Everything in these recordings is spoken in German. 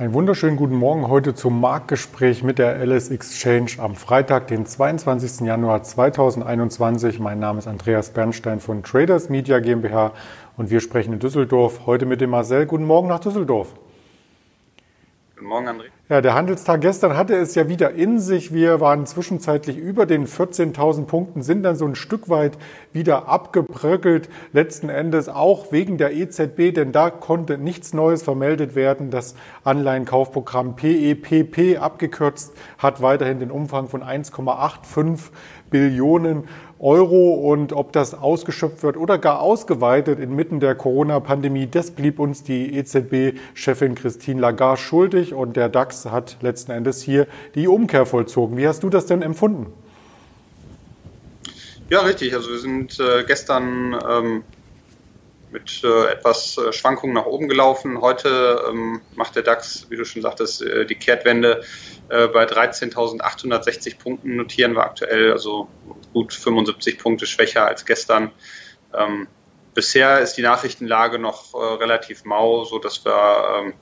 Einen wunderschönen guten Morgen heute zum Marktgespräch mit der LS Exchange am Freitag, den 22. Januar 2021. Mein Name ist Andreas Bernstein von Traders Media GmbH und wir sprechen in Düsseldorf heute mit dem Marcel. Guten Morgen nach Düsseldorf. Guten Morgen, André. Ja, der Handelstag gestern hatte es ja wieder in sich. Wir waren zwischenzeitlich über den 14.000 Punkten, sind dann so ein Stück weit wieder abgebröckelt. Letzten Endes auch wegen der EZB, denn da konnte nichts Neues vermeldet werden. Das Anleihenkaufprogramm PEPP abgekürzt hat weiterhin den Umfang von 1,85 Billionen Euro und ob das ausgeschöpft wird oder gar ausgeweitet inmitten der Corona-Pandemie, das blieb uns die EZB-Chefin Christine Lagarde schuldig und der DAX hat letzten Endes hier die Umkehr vollzogen. Wie hast du das denn empfunden? Ja, richtig. Also wir sind äh, gestern ähm, mit äh, etwas äh, Schwankungen nach oben gelaufen. Heute ähm, macht der DAX, wie du schon sagtest, äh, die Kehrtwende. Äh, bei 13.860 Punkten notieren wir aktuell, also gut 75 Punkte schwächer als gestern. Ähm, bisher ist die Nachrichtenlage noch äh, relativ mau, so dass wir ähm,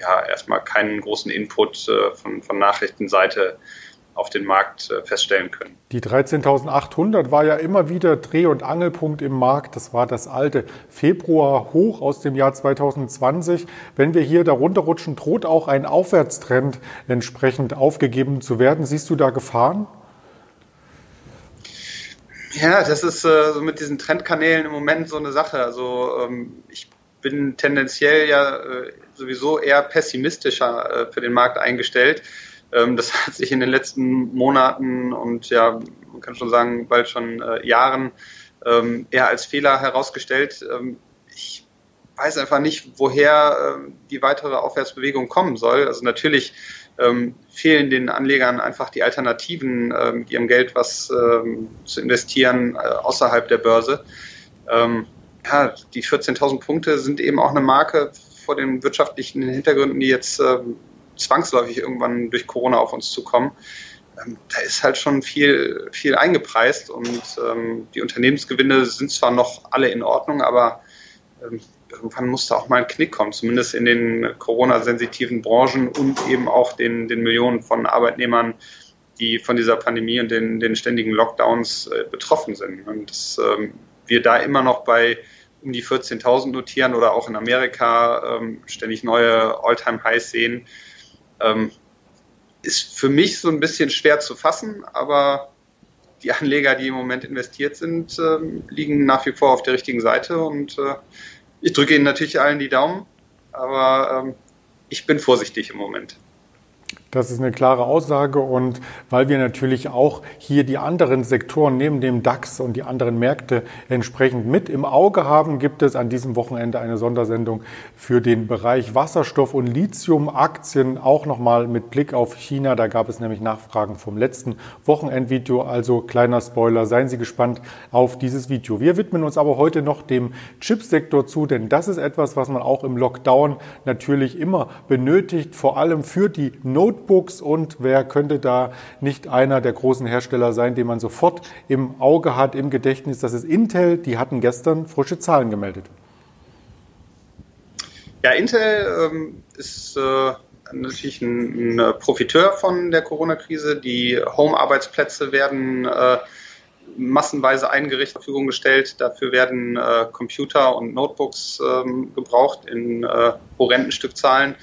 ja erstmal keinen großen Input äh, von, von Nachrichtenseite auf den Markt äh, feststellen können. Die 13.800 war ja immer wieder Dreh- und Angelpunkt im Markt. Das war das alte Februar hoch aus dem Jahr 2020. Wenn wir hier darunter rutschen, droht auch ein Aufwärtstrend entsprechend aufgegeben zu werden. Siehst du da Gefahren? Ja, das ist äh, so mit diesen Trendkanälen im Moment so eine Sache. Also ähm, ich bin tendenziell ja äh, sowieso eher pessimistischer äh, für den Markt eingestellt. Ähm, das hat sich in den letzten Monaten und ja, man kann schon sagen, bald schon äh, Jahren ähm, eher als Fehler herausgestellt. Ähm, ich weiß einfach nicht, woher die weitere Aufwärtsbewegung kommen soll. Also natürlich fehlen den Anlegern einfach die Alternativen, mit ihrem Geld was zu investieren äh, außerhalb der Börse. Ja, die 14.000 Punkte sind eben auch eine Marke vor den wirtschaftlichen Hintergründen, die jetzt ähm, zwangsläufig irgendwann durch Corona auf uns zukommen. Ähm, da ist halt schon viel, viel eingepreist und ähm, die Unternehmensgewinne sind zwar noch alle in Ordnung, aber ähm, irgendwann muss da auch mal ein Knick kommen, zumindest in den Corona-sensitiven Branchen und eben auch den, den Millionen von Arbeitnehmern, die von dieser Pandemie und den, den ständigen Lockdowns äh, betroffen sind. Und dass ähm, wir da immer noch bei um die 14.000 notieren oder auch in Amerika ähm, ständig neue All-Time-Highs sehen, ähm, ist für mich so ein bisschen schwer zu fassen, aber die Anleger, die im Moment investiert sind, ähm, liegen nach wie vor auf der richtigen Seite und äh, ich drücke Ihnen natürlich allen die Daumen, aber ähm, ich bin vorsichtig im Moment. Das ist eine klare Aussage und weil wir natürlich auch hier die anderen Sektoren neben dem DAX und die anderen Märkte entsprechend mit im Auge haben, gibt es an diesem Wochenende eine Sondersendung für den Bereich Wasserstoff und Lithium-Aktien, auch nochmal mit Blick auf China. Da gab es nämlich Nachfragen vom letzten Wochenendvideo, also kleiner Spoiler, seien Sie gespannt auf dieses Video. Wir widmen uns aber heute noch dem Chipsektor zu, denn das ist etwas, was man auch im Lockdown natürlich immer benötigt, vor allem für die Notebooks Notebooks und wer könnte da nicht einer der großen Hersteller sein, den man sofort im Auge hat, im Gedächtnis. Das ist Intel, die hatten gestern frische Zahlen gemeldet. Ja, Intel ähm, ist äh, natürlich ein, ein, Profiteur von der Corona-Krise. Die Home-Arbeitsplätze werden äh, massenweise eingerichtet zur Verfügung gestellt. Dafür werden äh, Computer und Notebooks ähm, gebraucht in äh, horrenden Stückzahlen.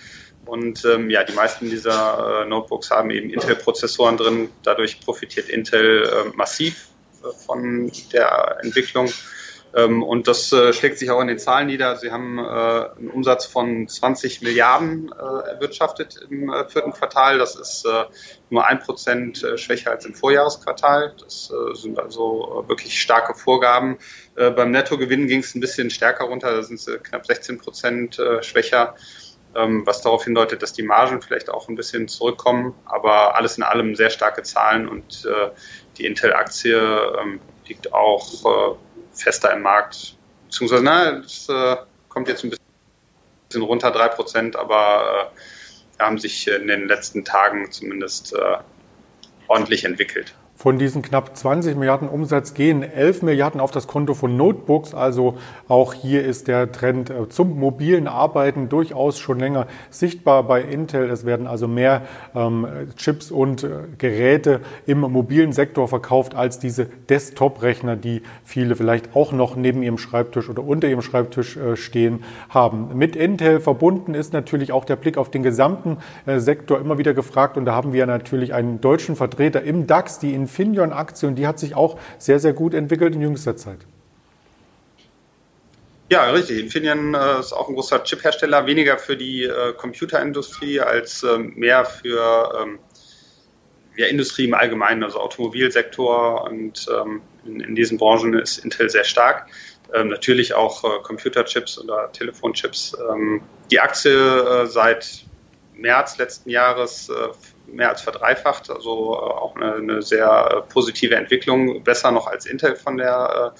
Und ähm, ja, die meisten dieser äh, Notebooks haben eben Intel-Prozessoren drin. Dadurch profitiert Intel äh, massiv äh, von der Entwicklung. Ähm, und das äh, schlägt sich auch in den Zahlen nieder. Sie haben äh, einen Umsatz von 20 Milliarden äh, erwirtschaftet im äh, vierten Quartal. Das ist äh, nur ein Prozent äh, schwächer als im Vorjahresquartal. Das sind also wirklich starke Vorgaben. Beim Nettogewinn ging es ein bisschen stärker runter. Da sind sie knapp 16 Prozent schwächer. Ähm, was darauf hindeutet, dass die Margen vielleicht auch ein bisschen zurückkommen. Aber alles in allem sehr starke Zahlen und äh, die Intel-Aktie ähm, liegt auch äh, fester im Markt. Beziehungsweise, na, es äh, kommt jetzt ein bisschen runter, drei Prozent, aber haben sich in den letzten Tagen zumindest ordentlich entwickelt. Von diesen knapp 20 Milliarden Umsatz gehen 11 Milliarden auf das Konto von Notebooks. Also auch hier ist der Trend äh, zum mobilen Arbeiten durchaus schon länger sichtbar bei Intel. Es werden also mehr ähm, Chips und äh, Geräte im mobilen Sektor verkauft als diese Desktop-Rechner, die viele vielleicht auch noch neben ihrem Schreibtisch oder unter ihrem Schreibtisch äh, stehen haben. Mit Intel verbunden ist natürlich auch der Blick auf den gesamten äh, Sektor immer wieder gefragt. Und da haben wir natürlich einen deutschen Vertreter im DAX, die Infineon-Aktie, und die hat sich auch sehr, sehr gut entwickelt in jüngster Zeit. Ja, richtig. Infineon äh, ist auch ein großer Chip-Hersteller, weniger für die äh, Computerindustrie als äh, mehr für ähm, ja, Industrie im Allgemeinen, also Automobilsektor und ähm, in, in, diesen Branchen ist Intel sehr stark. Ähm, natürlich auch äh, Computerchips oder Telefonchips. Ähm, die Aktie äh, seit März letzten Jahres äh, mehr als verdreifacht, also äh, auch eine, eine, sehr äh, positive Entwicklung, besser noch als Intel von der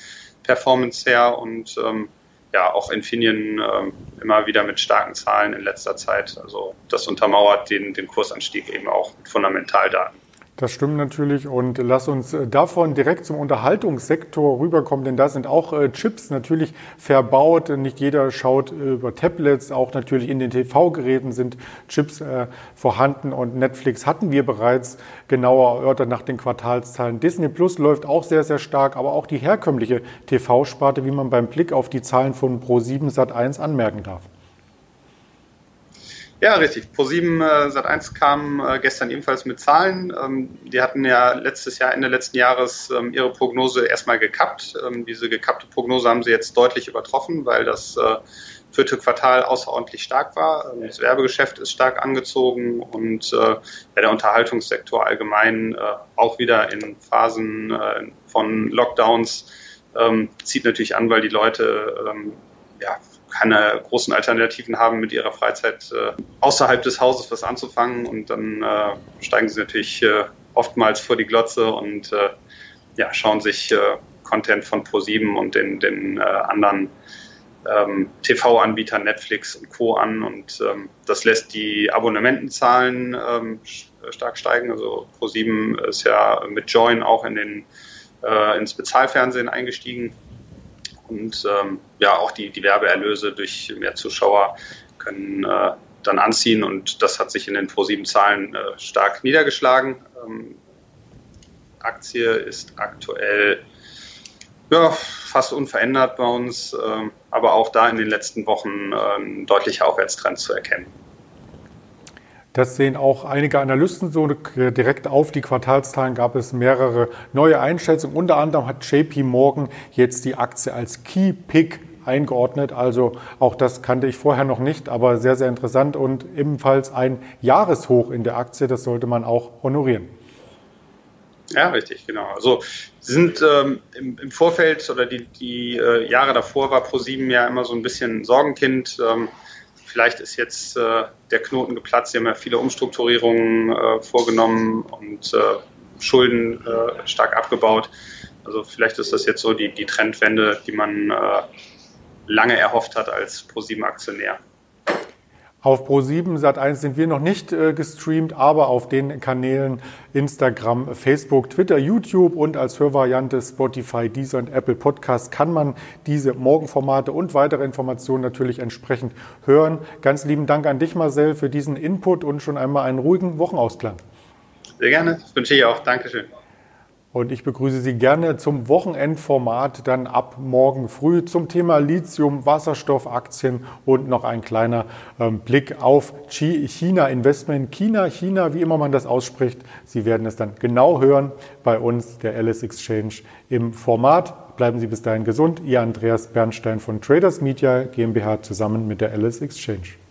Performance her und ähm, ja, auch Infineon ähm, immer wieder mit starken Zahlen in letzter Zeit. Also das untermauert den, den Kursanstieg eben auch mit Fundamentaldaten. Das stimmt natürlich und lass uns äh, davon direkt zum Unterhaltungssektor rüberkommen, denn da sind auch äh, Chips natürlich verbaut. Nicht jeder schaut über Tablets, auch natürlich in den TV-Geräten sind Chips äh, vorhanden und Netflix hatten wir bereits genauer erörtert nach den Quartalszahlen. Disney Plus läuft auch sehr, sehr stark, aber auch die herkömmliche TV-Sparte, wie man beim Blick auf die Zahlen von Pro7 Sat1 anmerken darf. Ja, richtig. Pro7 äh, Sat1 kam äh, gestern ebenfalls mit Zahlen. Ähm, die hatten ja letztes Jahr, Ende letzten Jahres, ähm, ihre Prognose erstmal gekappt. Ähm, diese gekappte Prognose haben sie jetzt deutlich übertroffen, weil das äh, vierte Quartal außerordentlich stark war. Ähm, das Werbegeschäft ist stark angezogen und äh, ja, der Unterhaltungssektor allgemein äh, auch wieder in Phasen äh, von Lockdowns ähm, zieht natürlich an, weil die Leute ähm, ja, keine großen Alternativen haben, mit ihrer Freizeit äh, außerhalb des Hauses was anzufangen. Und dann äh, steigen sie natürlich äh, oftmals vor die Glotze und ja, schauen sich Content von Pro7 und den, den anderen ähm, TV-Anbietern Netflix und Co. an. Und ähm, das lässt die Abonnementenzahlen ähm, stark steigen. Also Pro7 ist ja mit Join auch in den, ins Bezahlfernsehen eingestiegen und ähm, ja, auch die, die Werbeerlöse durch mehr Zuschauer können äh, dann anziehen und das hat sich in den Pro7-Zahlen äh, stark niedergeschlagen. Ähm, Aktie ist aktuell ja, fast unverändert bei uns, äh, aber auch da in den letzten Wochen äh, ein deutlicher Aufwärtstrend zu erkennen. Das sehen auch einige Analysten so direkt auf. Die Quartalszahlen gab es mehrere neue Einschätzungen. Unter anderem hat JP Morgan jetzt die Aktie als Key Pick eingeordnet. Also auch das kannte ich vorher noch nicht, aber sehr, sehr interessant und ebenfalls ein Jahreshoch in der Aktie. Das sollte man auch honorieren. Ja, richtig, genau. Also sind ähm, im, im, Vorfeld oder die, die äh, Jahre davor war ProSieben ja immer so ein bisschen Sorgenkind. Ähm, vielleicht ist jetzt äh, der Knoten geplatzt. Sie haben ja viele Umstrukturierungen äh, vorgenommen und äh, Schulden äh, stark abgebaut. Also vielleicht ist das jetzt so die, die Trendwende, die man äh, lange erhofft hat als ProSieben-Aktionär. Auf Pro7 Sat1 sind wir noch nicht äh, gestreamt, aber auf den Kanälen Instagram, Facebook, Twitter, YouTube und als Hörvariante Spotify, Deezer und Apple Podcast kann man diese Morgenformate und weitere Informationen natürlich entsprechend hören. Ganz lieben Dank an dich, Marcel, für diesen Input und schon einmal einen ruhigen Wochenausklang. Sehr gerne, das wünsche ich auch. Dankeschön. Und ich begrüße Sie gerne zum Wochenendformat dann ab morgen früh zum Thema Lithium, Wasserstoffaktien und noch ein kleiner ähm, Blick auf China Investment. China, China, wie immer man das ausspricht. Sie werden es dann genau hören bei uns, der Alice Exchange im Format. Bleiben Sie bis dahin gesund. Ihr Andreas Bernstein von Traders Media GmbH zusammen mit der Alice Exchange.